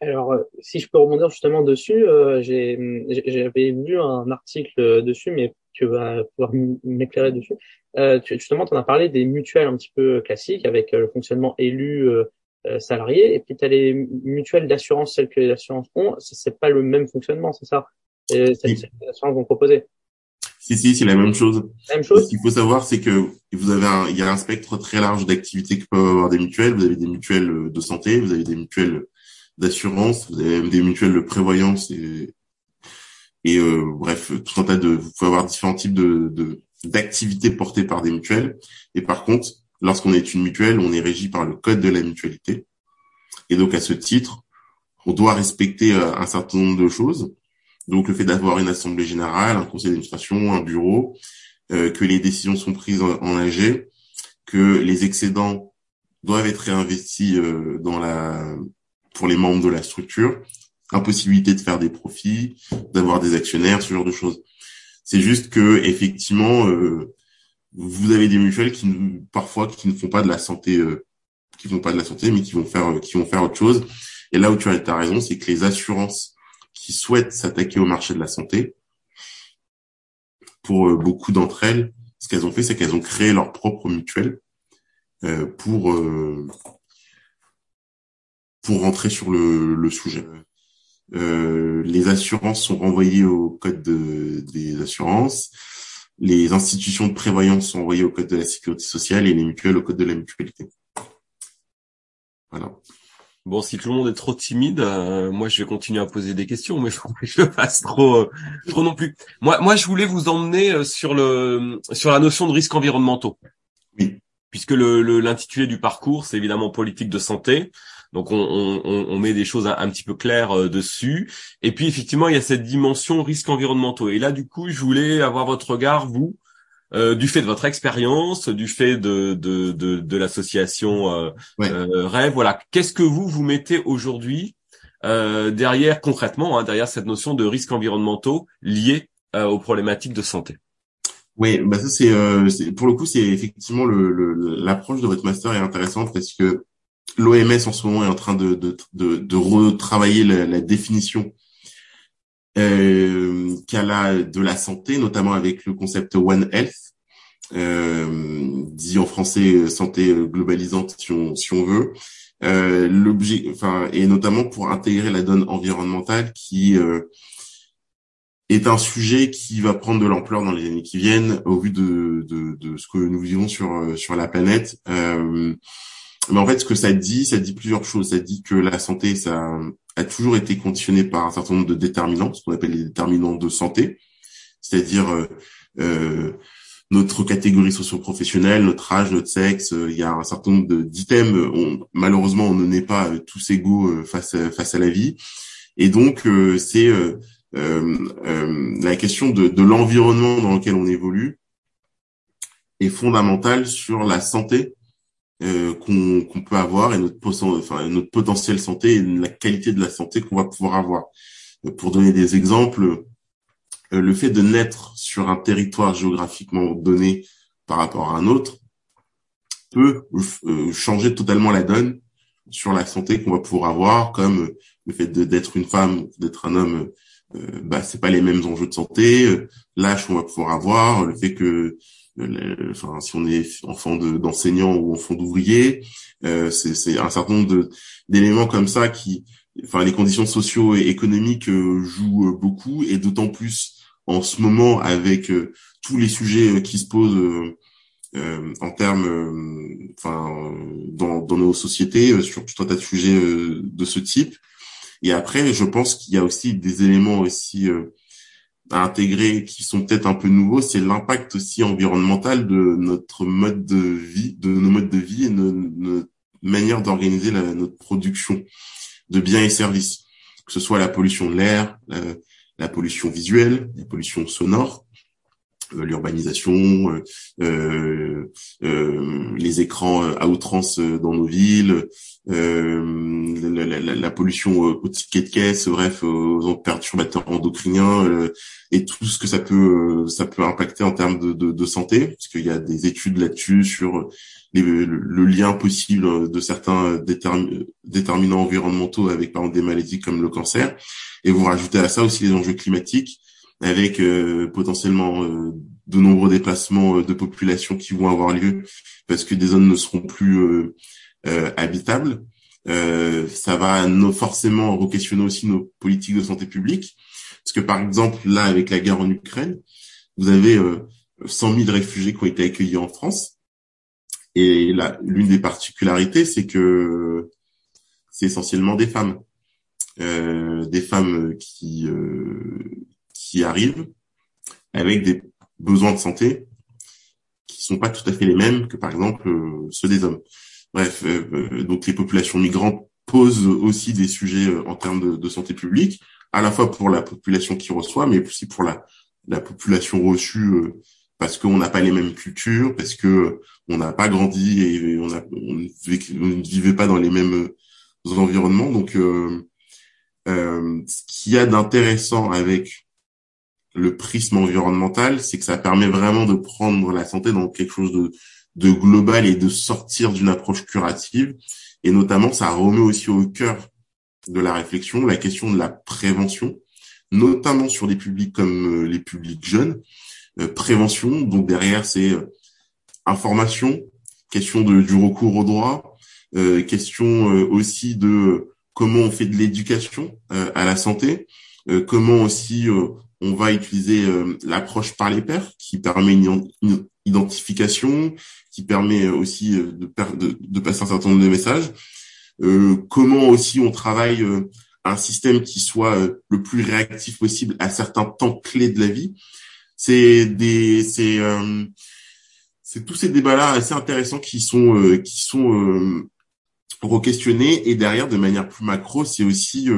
Alors, euh, si je peux rebondir justement dessus, euh, j'avais lu un article dessus, mais tu vas pouvoir m'éclairer dessus. Euh, tu, justement, tu en as parlé des mutuelles un petit peu classiques avec le fonctionnement élu salarié, et puis tu as les mutuelles d'assurance, celles que les assurances ont, c'est pas le même fonctionnement, c'est ça? C'est les assurances vont proposer. Si, si, c'est la même chose. même chose? Ce qu'il faut savoir, c'est que vous avez un, il y a un spectre très large d'activités que peuvent avoir des mutuelles. Vous avez des mutuelles de santé, vous avez des mutuelles d'assurance, vous avez même des mutuelles de prévoyance et, et euh, bref, tout un tas de, vous pouvez avoir différents types de d'activités portées par des mutuelles. Et par contre, lorsqu'on est une mutuelle, on est régi par le code de la mutualité. Et donc à ce titre, on doit respecter euh, un certain nombre de choses. Donc le fait d'avoir une assemblée générale, un conseil d'administration, un bureau, euh, que les décisions sont prises en, en, AG, que les excédents doivent être réinvestis euh, dans la pour les membres de la structure, impossibilité de faire des profits, d'avoir des actionnaires, ce genre de choses. C'est juste que effectivement, euh, vous avez des mutuelles qui parfois qui ne font pas de la santé, euh, qui font pas de la santé, mais qui vont faire qui vont faire autre chose. Et là où tu as ta raison, c'est que les assurances qui souhaitent s'attaquer au marché de la santé, pour euh, beaucoup d'entre elles, ce qu'elles ont fait, c'est qu'elles ont créé leur propre mutuelle euh, pour euh, pour rentrer sur le, le sujet. Euh, les assurances sont renvoyées au code de, des assurances, les institutions de prévoyance sont renvoyées au code de la sécurité sociale et les mutuelles au code de la mutualité. Voilà. Bon, si tout le monde est trop timide, euh, moi je vais continuer à poser des questions, mais faut que je fasse trop, euh, trop non plus. Moi, moi, je voulais vous emmener euh, sur le sur la notion de risques environnementaux. Oui. Puisque le l'intitulé du parcours, c'est évidemment politique de santé. Donc on, on, on met des choses un, petit peu claires euh, dessus. Et puis effectivement, il y a cette dimension risques environnementaux. Et là, du coup, je voulais avoir votre regard, vous, euh, du fait de votre expérience, du fait de de, de, de l'association euh, euh Rêve. Voilà, qu'est-ce que vous vous mettez aujourd'hui euh, derrière concrètement, hein, derrière cette notion de risques environnementaux liés aux problématiques de santé? Oui, bah ça c'est pour le coup c'est effectivement l'approche le, de votre master est intéressante parce que l'OMS en ce moment est en train de, de, de, de retravailler la, la définition euh, qu'elle a de la santé, notamment avec le concept One Health, euh, dit en français santé globalisante si on, si on veut. Euh, l'objet, enfin, et notamment pour intégrer la donne environnementale qui euh, est un sujet qui va prendre de l'ampleur dans les années qui viennent au vu de, de, de ce que nous vivons sur sur la planète. Euh, mais en fait, ce que ça dit, ça dit plusieurs choses. Ça dit que la santé, ça a toujours été conditionné par un certain nombre de déterminants, ce qu'on appelle les déterminants de santé, c'est-à-dire euh, euh notre catégorie socio-professionnelle, notre âge, notre sexe. Euh, il y a un certain nombre d'items. Malheureusement, on ne naît pas euh, tous égaux face à, face à la vie, et donc c'est la question de, de l'environnement dans lequel on évolue est fondamentale sur la santé euh, qu'on peut avoir et notre, enfin, potentiel santé et la qualité de la santé qu'on va pouvoir avoir. Euh, pour donner des exemples, euh, le fait de naître sur un territoire géographiquement donné par rapport à un autre peut changer totalement la donne sur la santé qu'on va pouvoir avoir, comme le fait d'être une femme, d'être un homme, euh, bah, c'est pas les mêmes enjeux de santé, l'âge qu'on va pouvoir avoir, le fait que enfin, si on est enfant d'enseignant ou enfant d'ouvrier, euh, c'est un certain nombre d'éléments comme ça qui, enfin, les conditions socio-économiques euh, jouent euh, beaucoup et d'autant plus en ce moment avec euh, tous les sujets qui se posent en termes, enfin, dans, dans, nos sociétés sur tout un tas de sujets de ce type. Et après, je pense qu'il y a aussi des éléments aussi à intégrer qui sont peut-être un peu nouveaux, c'est l'impact aussi environnemental de notre mode de vie, de nos modes de vie et notre manière d'organiser notre production de biens et services, que ce soit la pollution de l'air, la, pollution visuelle, la pollution sonore, l'urbanisation, les écrans à outrance dans nos villes, la, la, pollution au ticket de caisse, bref, aux perturbateurs endocriniens et tout ce que ça peut ça peut impacter en termes de santé, parce qu'il y a des études là-dessus sur le, lien possible de certains déterminants environnementaux avec par exemple des maladies comme le cancer. Et vous rajoutez à ça aussi les enjeux climatiques avec euh, potentiellement euh, de nombreux déplacements euh, de population qui vont avoir lieu parce que des zones ne seront plus habitables. ça va forcément re-questionner aussi nos politiques de santé publique. Parce que par exemple, là, avec la guerre en Ukraine, vous avez 100 000 réfugiés qui ont été accueillis en France. Et l'une des particularités, c'est que c'est essentiellement des femmes, euh, des femmes qui euh, qui arrivent avec des besoins de santé qui sont pas tout à fait les mêmes que par exemple euh, ceux des hommes. Bref, euh, donc les populations migrantes posent aussi des sujets en termes de, de, santé publique, à la fois pour la population qui reçoit, mais aussi pour la, la population reçue parce qu'on n'a pas les mêmes cultures, parce que on n'a pas grandi et on, a, on, ne vivait pas dans les mêmes environnements. Donc, euh, euh, ce qu'il y a d'intéressant avec le prisme environnemental, c'est que ça permet vraiment de prendre la santé dans quelque chose de, de global et de sortir d'une approche curative. Et notamment, ça remet aussi au cœur de la réflexion la question de la prévention, notamment sur des publics comme euh, les publics jeunes, euh, prévention. Donc derrière, c'est euh, information, question de, du recours au droit, euh, question aussi de comment on fait de l'éducation à la santé, comment aussi on va utiliser l'approche par les pairs qui permet une, identification, qui permet aussi de, de, de, passer un certain nombre de messages. comment aussi on travaille un système qui soit le plus réactif possible à certains temps clés de la vie c'est des c'est euh, c'est tous ces débats-là assez intéressants qui sont euh, qui sont euh, re-questionnés et derrière de manière plus macro, c'est aussi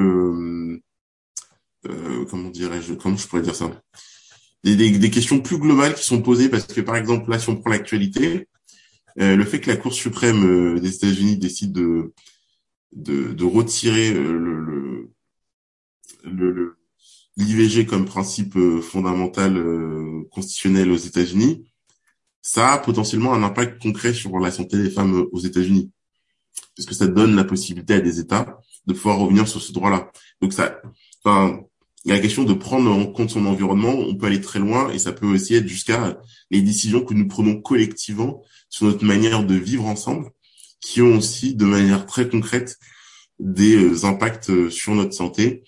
euh, comment dirais-je comment je pourrais dire ça? Des, des, des, questions plus globales qui sont posées parce que par exemple là si on prend l'actualité le fait que la Cour suprême des États-Unis décide de de, de retirer le, le, le l'IVG comme principe euh, fondamental euh, constitutionnel aux États-Unis, ça a potentiellement un impact concret sur la santé des femmes euh, aux États-Unis, parce que ça donne la possibilité à des États de pouvoir revenir sur ce droit-là. Donc ça, enfin, il y a la question de prendre en compte son environnement. On peut aller très loin et ça peut aussi être jusqu'à les décisions que nous prenons collectivement sur notre manière de vivre ensemble, qui ont aussi de manière très concrète des impacts sur notre santé.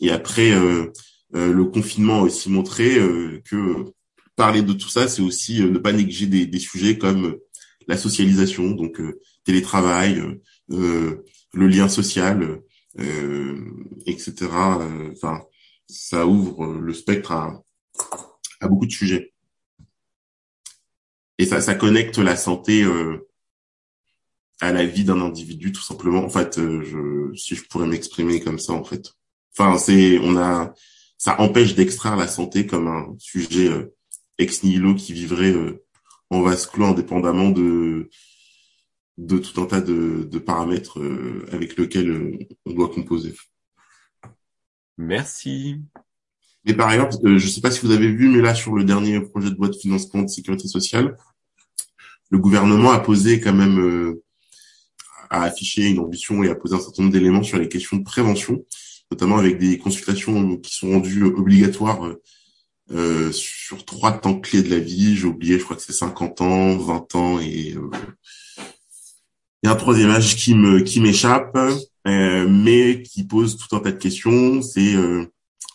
Et après, euh, euh, le confinement a aussi montré euh, que parler de tout ça, c'est aussi euh, ne pas négliger des, des, sujets comme la socialisation, donc télétravail, le lien social, etc. Enfin, ça ouvre le spectre à, à, beaucoup de sujets. Et ça, ça connecte la santé à la vie d'un individu, tout simplement. En fait, je, si je pourrais m'exprimer comme ça, en fait. Enfin, c'est, on a, ça empêche d'extraire la santé comme un sujet euh, ex nihilo qui vivrait euh, en vase clos indépendamment de de tout un tas de, de paramètres euh, avec lesquels on doit composer. Merci. Et par ailleurs, je ne sais pas si vous avez vu, mais là sur le dernier projet de loi de financement de sécurité sociale, le gouvernement a posé quand même, a affiché une ambition et a posé un certain nombre d'éléments sur les questions de prévention notamment avec des consultations qui sont rendues obligatoires euh, sur trois temps clés de la vie. J'ai oublié, je crois que c'est 50 ans, 20 ans et euh, il y a un troisième âge qui me qui m'échappe, euh, mais qui pose tout un tas de questions. C'est euh,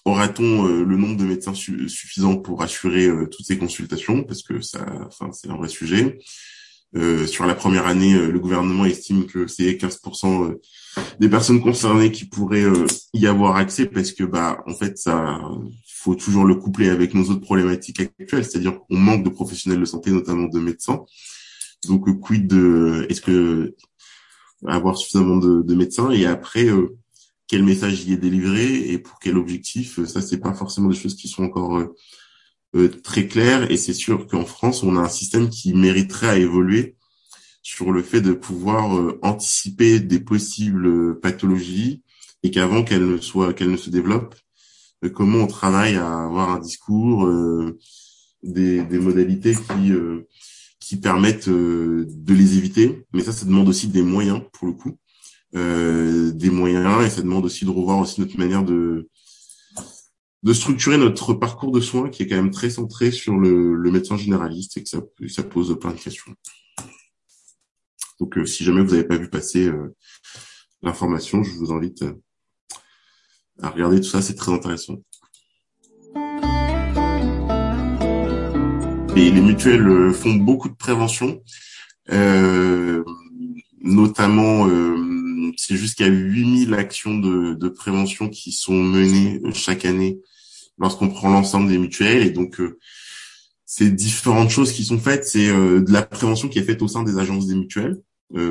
aura-t-on euh, le nombre de médecins suffisant pour assurer toutes ces consultations? Parce que ça, enfin, c'est un vrai sujet. Euh, sur la première année, euh, le gouvernement estime que c'est 15% euh, des personnes concernées qui pourraient y avoir accès parce que bah en fait ça faut toujours le coupler avec nos autres problématiques actuelles, c'est-à-dire qu'on manque de professionnels de santé, notamment de médecins. Donc quid de est-ce que avoir suffisamment de, de médecins et après quel message y est délivré et pour quel objectif, ça c'est pas forcément des choses qui sont encore très clair et c'est sûr qu'en France, on a un système qui mériterait à évoluer sur le fait de pouvoir anticiper des possibles pathologies et qu'avant qu'elles ne soient qu'elles ne se développent, comment on travaille à avoir un discours, des, des modalités qui qui permettent de les éviter. Mais ça, ça demande aussi des moyens pour le coup. Euh, des moyens et ça demande aussi de revoir aussi notre manière de de structurer notre parcours de soins qui est quand même très centré sur le, le médecin généraliste et que ça, ça pose plein de questions. Donc euh, si jamais vous n'avez pas vu passer euh, l'information, je vous invite à regarder tout ça, c'est très intéressant. Et les mutuelles font beaucoup de prévention, euh, notamment c'est jusqu'à 8000 actions de, de, prévention qui sont menées euh, chaque année lorsqu'on prend l'ensemble des mutuelles. Et donc, euh, c'est différentes choses qui sont faites. C'est euh, de la prévention qui est faite au sein des agences des mutuelles.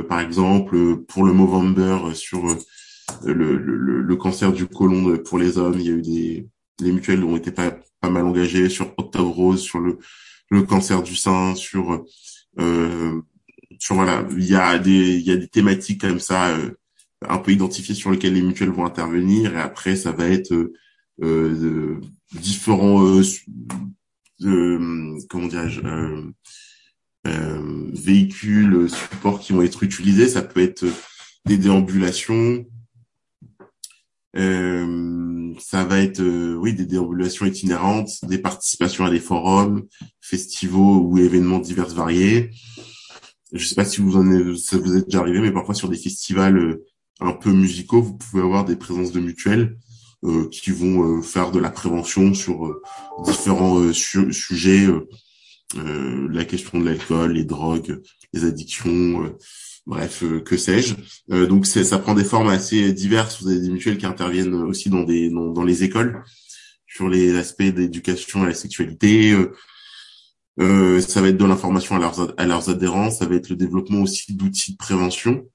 par exemple, pour le Movember, sur le, le, le, cancer du côlon pour les hommes, il y a eu des les mutuelles ont été pas, pas mal engagées sur Octobre Rose, sur le, le cancer du sein, sur euh, sur voilà, il y a des il y a des thématiques comme ça un peu identifié sur lequel les mutuelles vont intervenir. Et après ça va être euh, euh différents euh, euh, comment dirais-je véhicules supports qui vont être utilisés. Ça peut être des déambulations ça va être oui des déambulations itinérantes des participations à des forums festivals ou événements divers variés. Je sais pas si vous en êtes, ça vous est déjà arrivé, mais parfois sur des festivals un peu musicaux, vous pouvez avoir des présences de mutuelles euh, qui vont euh, faire de la prévention sur euh, différents sujets, la question de l'alcool, les drogues, les addictions, bref, que sais-je. donc ça prend des formes assez diverses. Vous avez des mutuelles qui interviennent aussi dans des dans, dans les écoles sur les aspects d'éducation à la sexualité. Euh, ça va être de l'information à leurs, à leurs adhérents, ça va être le développement aussi d'outils de prévention.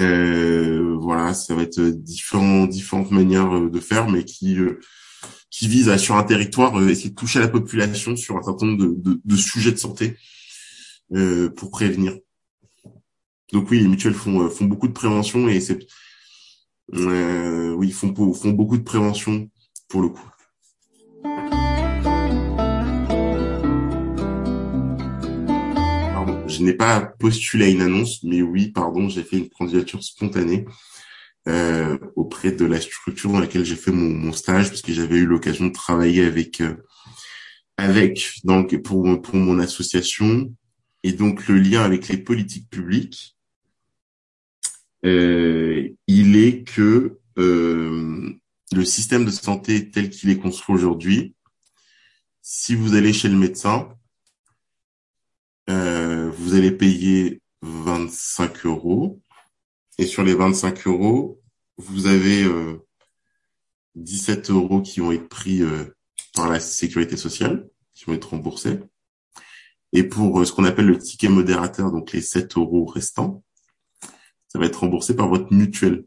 Euh, voilà, ça va être différents, différentes manières euh, de faire, mais qui euh, qui visent à sur un territoire essayer de toucher la population sur un certain nombre de, de, de sujets de santé euh, pour prévenir. Donc oui, les mutuelles font font beaucoup de prévention et c'est euh, oui, font font beaucoup de prévention pour le coup. je n'ai pas postulé à une annonce, mais oui, pardon, j'ai fait une candidature spontanée euh, auprès de la structure dans laquelle j'ai fait mon, stage, parce que j'avais eu l'occasion de travailler avec euh, avec donc pour pour mon association et donc le lien avec les politiques publiques, euh, il est que le système de santé tel qu'il est construit aujourd'hui, si vous allez chez le médecin, euh, vous allez payer 25 euros. Et sur les 25 euros, vous avez euh, 17 euros qui vont être pris euh, par la sécurité sociale, qui vont être remboursés. Et pour euh, ce qu'on appelle le ticket modérateur, donc les 7 euros restants, ça va être remboursé par votre mutuelle.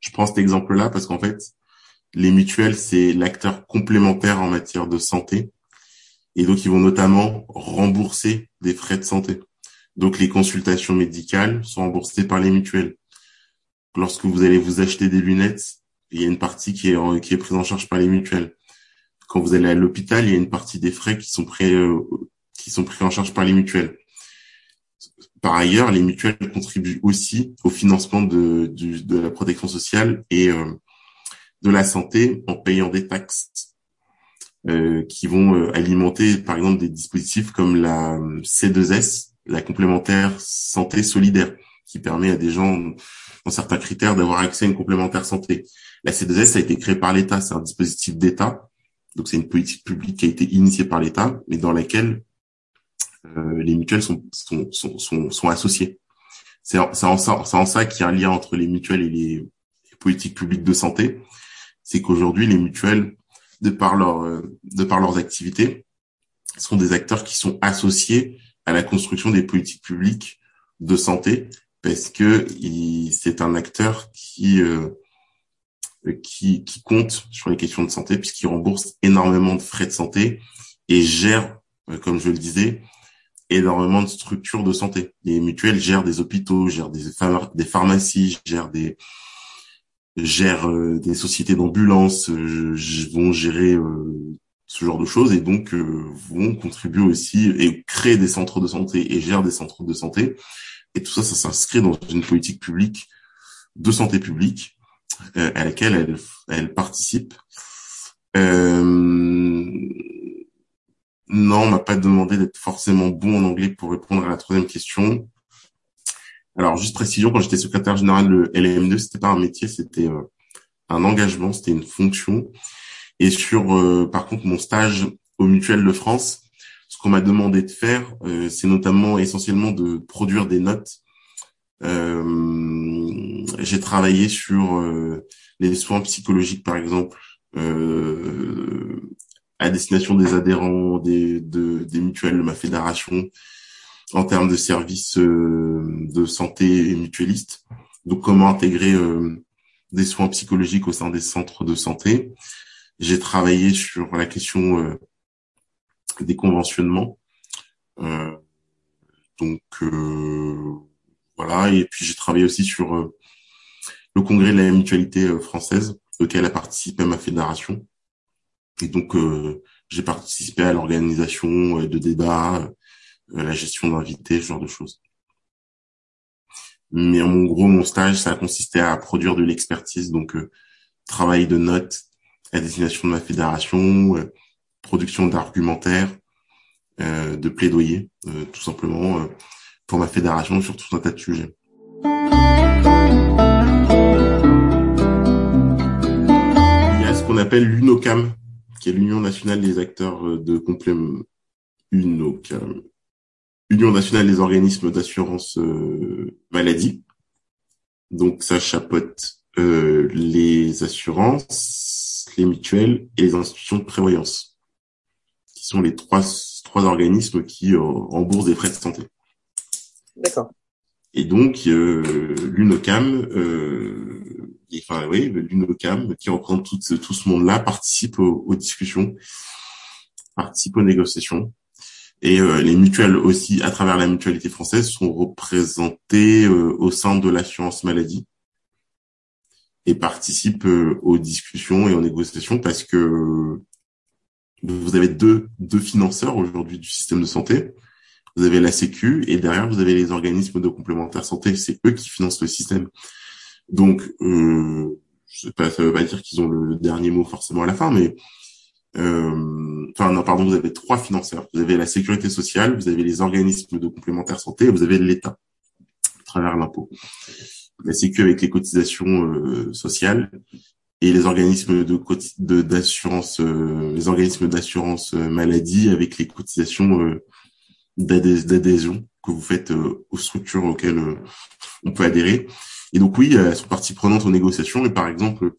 Je prends cet exemple-là parce qu'en fait, les mutuelles, c'est l'acteur complémentaire en matière de santé et donc, ils vont notamment rembourser des frais de santé. Donc, les consultations médicales sont remboursées par les mutuelles. Lorsque vous allez vous acheter des lunettes, il y a une partie qui est, qui est prise en charge par les mutuelles. Quand vous allez à l'hôpital, il y a une partie des frais qui sont pris, euh, qui sont pris en charge par les mutuelles. Par ailleurs, les mutuelles contribuent aussi au financement de, de, la protection sociale et euh, de la santé en payant des taxes euh, qui vont euh, alimenter par exemple des dispositifs comme la euh, C2S, la complémentaire santé solidaire, qui permet à des gens dans certains critères d'avoir accès à une complémentaire santé. La C2S a été créée par l'État, c'est un dispositif d'État, donc c'est une politique publique qui a été initiée par l'État, mais dans laquelle euh, les mutuelles sont, sont, sont, sont, sont associées. C'est en, en, ça, en ça qu'il y a un lien entre les mutuelles et les, politiques publiques de santé. C'est qu'aujourd'hui, les mutuelles de par leur euh, de par leurs activités sont des acteurs qui sont associés à la construction des politiques publiques de santé parce que c'est un acteur qui euh, qui, qui compte sur les questions de santé puisqu'il rembourse énormément de frais de santé et gère, comme je le disais, énormément de structures de santé. Les mutuelles gèrent des hôpitaux, gèrent des, pharmacies, gèrent des gèrent des sociétés d'ambulance, vont gérer ce genre de choses et donc vont contribuer aussi et créer des centres de santé et gèrent des centres de santé. Et tout ça, ça s'inscrit dans une politique publique de santé publique euh, à laquelle elle, elle participe. Euh, non, on m'a pas demandé d'être forcément bon en anglais pour répondre à la troisième question. Alors, juste précision, quand j'étais secrétaire général de LM2, c'était pas un métier, c'était euh, un engagement, c'était une fonction. Et sur, euh, par contre, mon stage au Mutuel de France, ce qu'on m'a demandé de faire, euh, c'est notamment essentiellement de produire des notes. J'ai travaillé sur les soins psychologiques, par exemple, à destination des adhérents des, de, des mutuelles de ma fédération en termes de services de santé et mutualistes. Donc, comment intégrer des soins psychologiques au sein des centres de santé. J'ai travaillé sur la question des conventionnements. Euh, donc euh, voilà, et puis j'ai travaillé aussi sur euh, le congrès de la mutualité française, auquel a participé ma fédération. Et donc j'ai participé à l'organisation de débats, la gestion d'invités, ce genre de choses. Mais en gros, mon stage, ça a consisté à produire de l'expertise, donc travail de notes à destination de ma fédération, production d'argumentaire, euh, de plaidoyer, euh, tout simplement, euh, pour ma fédération sur tout un tas de sujets. Il y a ce qu'on appelle l'UNOCAM, qui est l'Union nationale des acteurs de complément. UNOCAM. Union nationale des organismes d'assurance maladie. Donc ça chapeaute les assurances, les mutuelles et les institutions de prévoyance sont les trois, trois organismes qui euh, remboursent des frais de santé. D'accord. Et donc, euh, l'UNOCAM, euh, enfin oui, l'UNOCAM, qui représente tout, tout ce monde-là, participe aux, discussions, participe aux négociations. Et euh, les mutuelles aussi, à travers la mutualité française, sont représentées euh, au sein de l'assurance maladie et participent aux discussions et aux négociations parce que vous avez deux, deux financeurs aujourd'hui du système de santé. Vous avez la Sécu et derrière vous avez les organismes de complémentaire santé. C'est eux qui financent le système. Donc, euh, je sais pas, veut pas dire qu'ils ont le dernier mot forcément à la fin, mais euh, enfin non, pardon, vous avez trois financeurs. Vous avez la sécurité sociale, vous avez les organismes de complémentaire santé, vous avez l'État à travers l'impôt. La Sécu avec les cotisations euh, sociales et les organismes de d'assurance euh, les organismes d'assurance maladie avec les cotisations d'adhésion que vous faites aux structures auxquelles on peut adhérer et donc oui elles sont partie prenante aux négociations et par exemple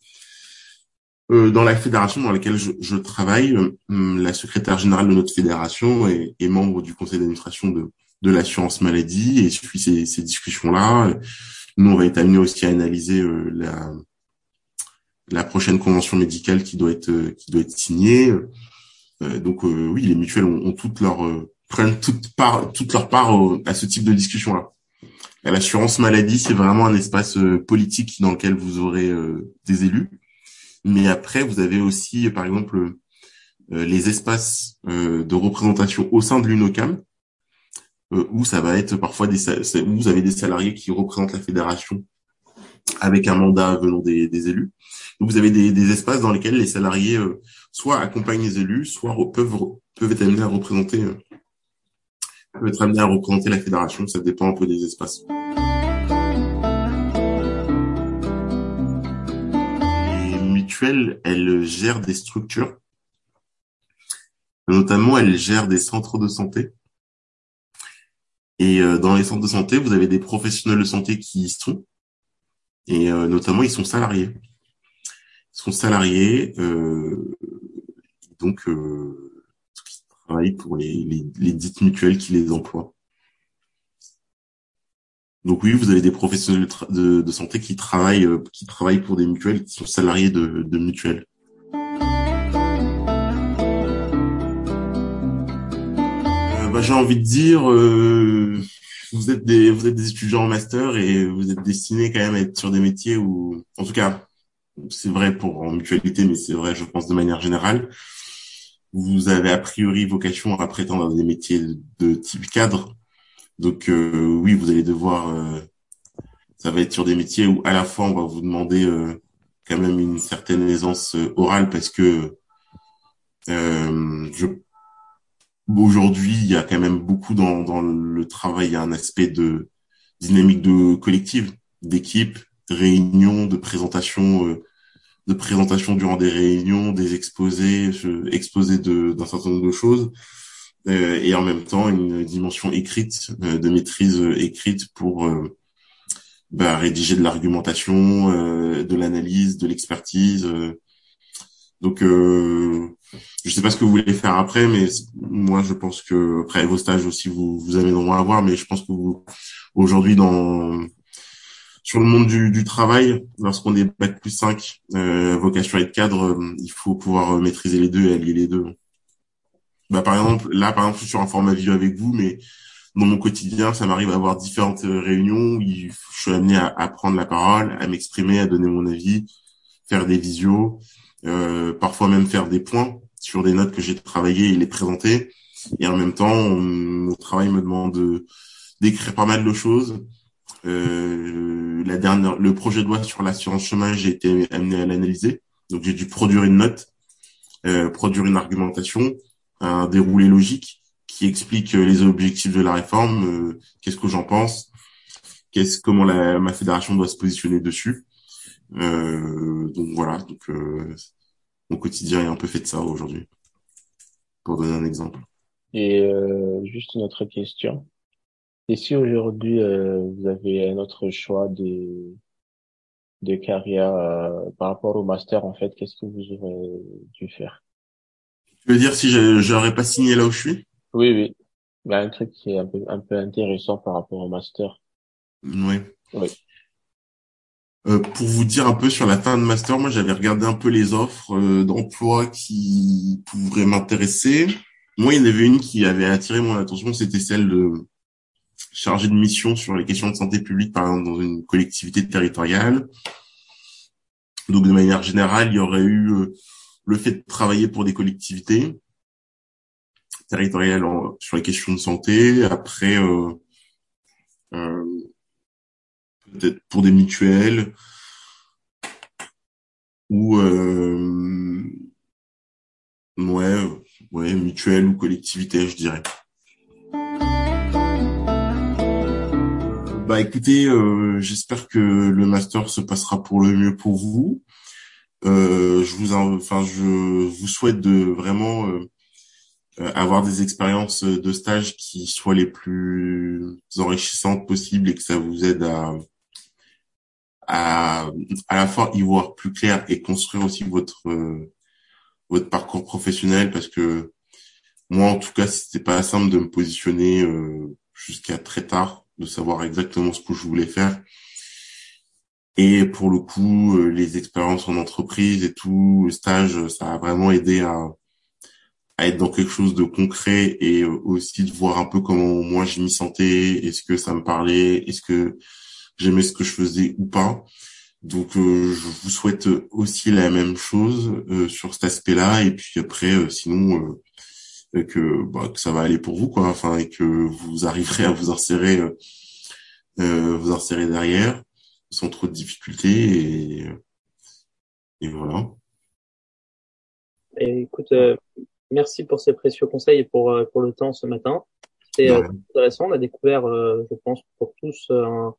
dans la fédération dans laquelle je, je, travaille la secrétaire générale de notre fédération est, est membre du conseil d'administration de de l'assurance maladie et suit ces, ces discussions là nous on va être amené aussi à analyser la la prochaine convention médicale qui doit être euh, qui doit être signée. Euh, donc euh, oui, les mutuelles ont, ont toutes leur prennent toute part toute leur part à ce type de discussion là. L'assurance maladie, c'est vraiment un espace politique dans lequel vous aurez des élus. Mais après, vous avez aussi, par exemple, les espaces de représentation au sein de l'UNOCAM, où ça va être parfois des où vous avez des salariés qui représentent la fédération avec un mandat venant des, élus. Donc vous avez des, espaces dans lesquels les salariés euh, soit accompagnent les élus, soit peuvent peuvent être amenés à représenter euh, peuvent être amenés à représenter la fédération. Ça dépend un peu des espaces. Les mutuelles, elles gèrent des structures. Notamment, elles gèrent des centres de santé. Et euh, dans les centres de santé, vous avez des professionnels de santé qui y sont. Et notamment, ils sont salariés sont salariés, euh, donc euh, pour les, les, dites mutuelles qui les emploient. Donc oui, vous avez des professionnels de, de, santé qui travaillent, euh, qui travaillent pour des mutuelles, qui sont salariés de, de mutuelles. Euh, bah, J'ai envie de dire, euh, vous êtes des, vous êtes des étudiants en master et vous êtes destinés quand même à être sur des métiers où, en tout cas, c'est vrai pour en mutualité, mais c'est vrai, je pense, de manière générale. Vous avez a priori vocation à prétendre à des métiers de type cadre. Donc euh, oui, vous allez devoir, euh, ça va être sur des métiers où à la fois on va vous demander euh, quand même une certaine aisance orale parce que je aujourd'hui il y a quand même beaucoup dans, dans le travail, il y a un aspect de dynamique de collective, d'équipe, de réunion, de présentation de présentation durant des réunions, des exposés, exposés d'un certain nombre de choses, euh, et en même temps une dimension écrite, euh, de maîtrise écrite pour euh, bah, rédiger de l'argumentation, de l'analyse, de l'expertise. donc, je sais pas ce que vous voulez faire après, mais moi, je pense que après vos stages aussi, vous vous amèneront à voir, mais je pense que vous aujourd'hui dans sur le monde du, du travail, lorsqu'on est bac plus 5, euh, vocation être cadre, euh, il faut pouvoir euh, maîtriser les deux et allier les deux. Bah, par exemple, là, par exemple, je suis sur un format vidéo avec vous, mais dans mon quotidien, ça m'arrive à avoir différentes euh, réunions où je suis amené à, à prendre la parole, à m'exprimer, à donner mon avis, faire des visios, euh, parfois même faire des points sur des notes que j'ai travaillées et les présenter. Et en même temps, mon travail me demande d'écrire pas mal de choses, euh, la dernière, le projet de loi sur l'assurance chômage, j'ai été amené à l'analyser. Donc j'ai dû produire une note, euh, produire une argumentation, un déroulé logique qui explique euh, les objectifs de la réforme, euh, qu'est-ce que j'en pense, qu'est-ce comment la, ma fédération doit se positionner dessus. Euh, donc voilà, donc mon quotidien est un peu fait de ça aujourd'hui, pour donner un exemple. Et juste une autre question. Et si aujourd'hui euh, vous avez un autre choix de de carrière euh, par rapport au master en fait, qu'est-ce que vous aurez dû faire? Tu veux dire si je n'aurais pas signé là où je suis? Oui, oui. Il y a un truc qui est un peu un peu intéressant par rapport au master. Oui. Oui. Euh, pour vous dire un peu sur la fin de master, moi j'avais regardé un peu les offres euh, d'emploi qui pourraient m'intéresser. Moi, il y en avait une qui avait attiré mon attention, c'était celle de chargé de mission sur les questions de santé publique, par exemple, dans une collectivité territoriale. Donc, de manière générale, il y aurait eu euh, le fait de travailler pour des collectivités territoriales sur les questions de santé. Après, euh, euh, peut-être pour des mutuelles ou euh, ouais, ouais, mutuelles ou collectivités, je dirais. Bah écoutez, euh, j'espère que le master se passera pour le mieux pour vous. Euh, je vous, enfin, je vous souhaite de vraiment euh, avoir des expériences de stage qui soient les plus enrichissantes possibles et que ça vous aide à à, à la fois y voir plus clair et construire aussi votre votre parcours professionnel parce que moi en tout cas c'était pas simple de me positionner jusqu'à très tard de savoir exactement ce que je voulais faire. Et pour le coup, euh, les expériences en entreprise et tout, le stage, ça a vraiment aidé à, à être dans quelque chose de concret et euh, aussi de voir un peu comment moi je m'y sentais, est-ce que ça me parlait, est-ce que j'aimais ce que je faisais ou pas. Donc euh, je vous souhaite aussi la même chose sur cet aspect-là et puis après sinon et que, bah, que ça va aller pour vous quoi. Enfin et que vous arriverez à vous insérer euh, euh vous insérer derrière sans trop de difficultés et, et voilà. Et écoute euh, merci pour ces précieux conseils et pour euh, pour le temps ce matin. C'est intéressant. On a découvert je pense pour tous un,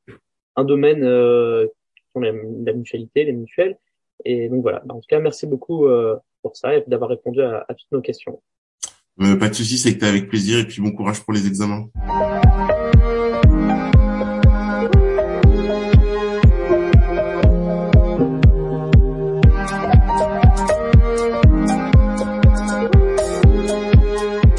un domaine qui sont la, la, mutualité les mutuelles. Et donc voilà. En tout cas merci beaucoup pour ça et d'avoir répondu à, à toutes nos questions. euh, pas de souci, c'est que avec plaisir et puis bon courage pour les examens.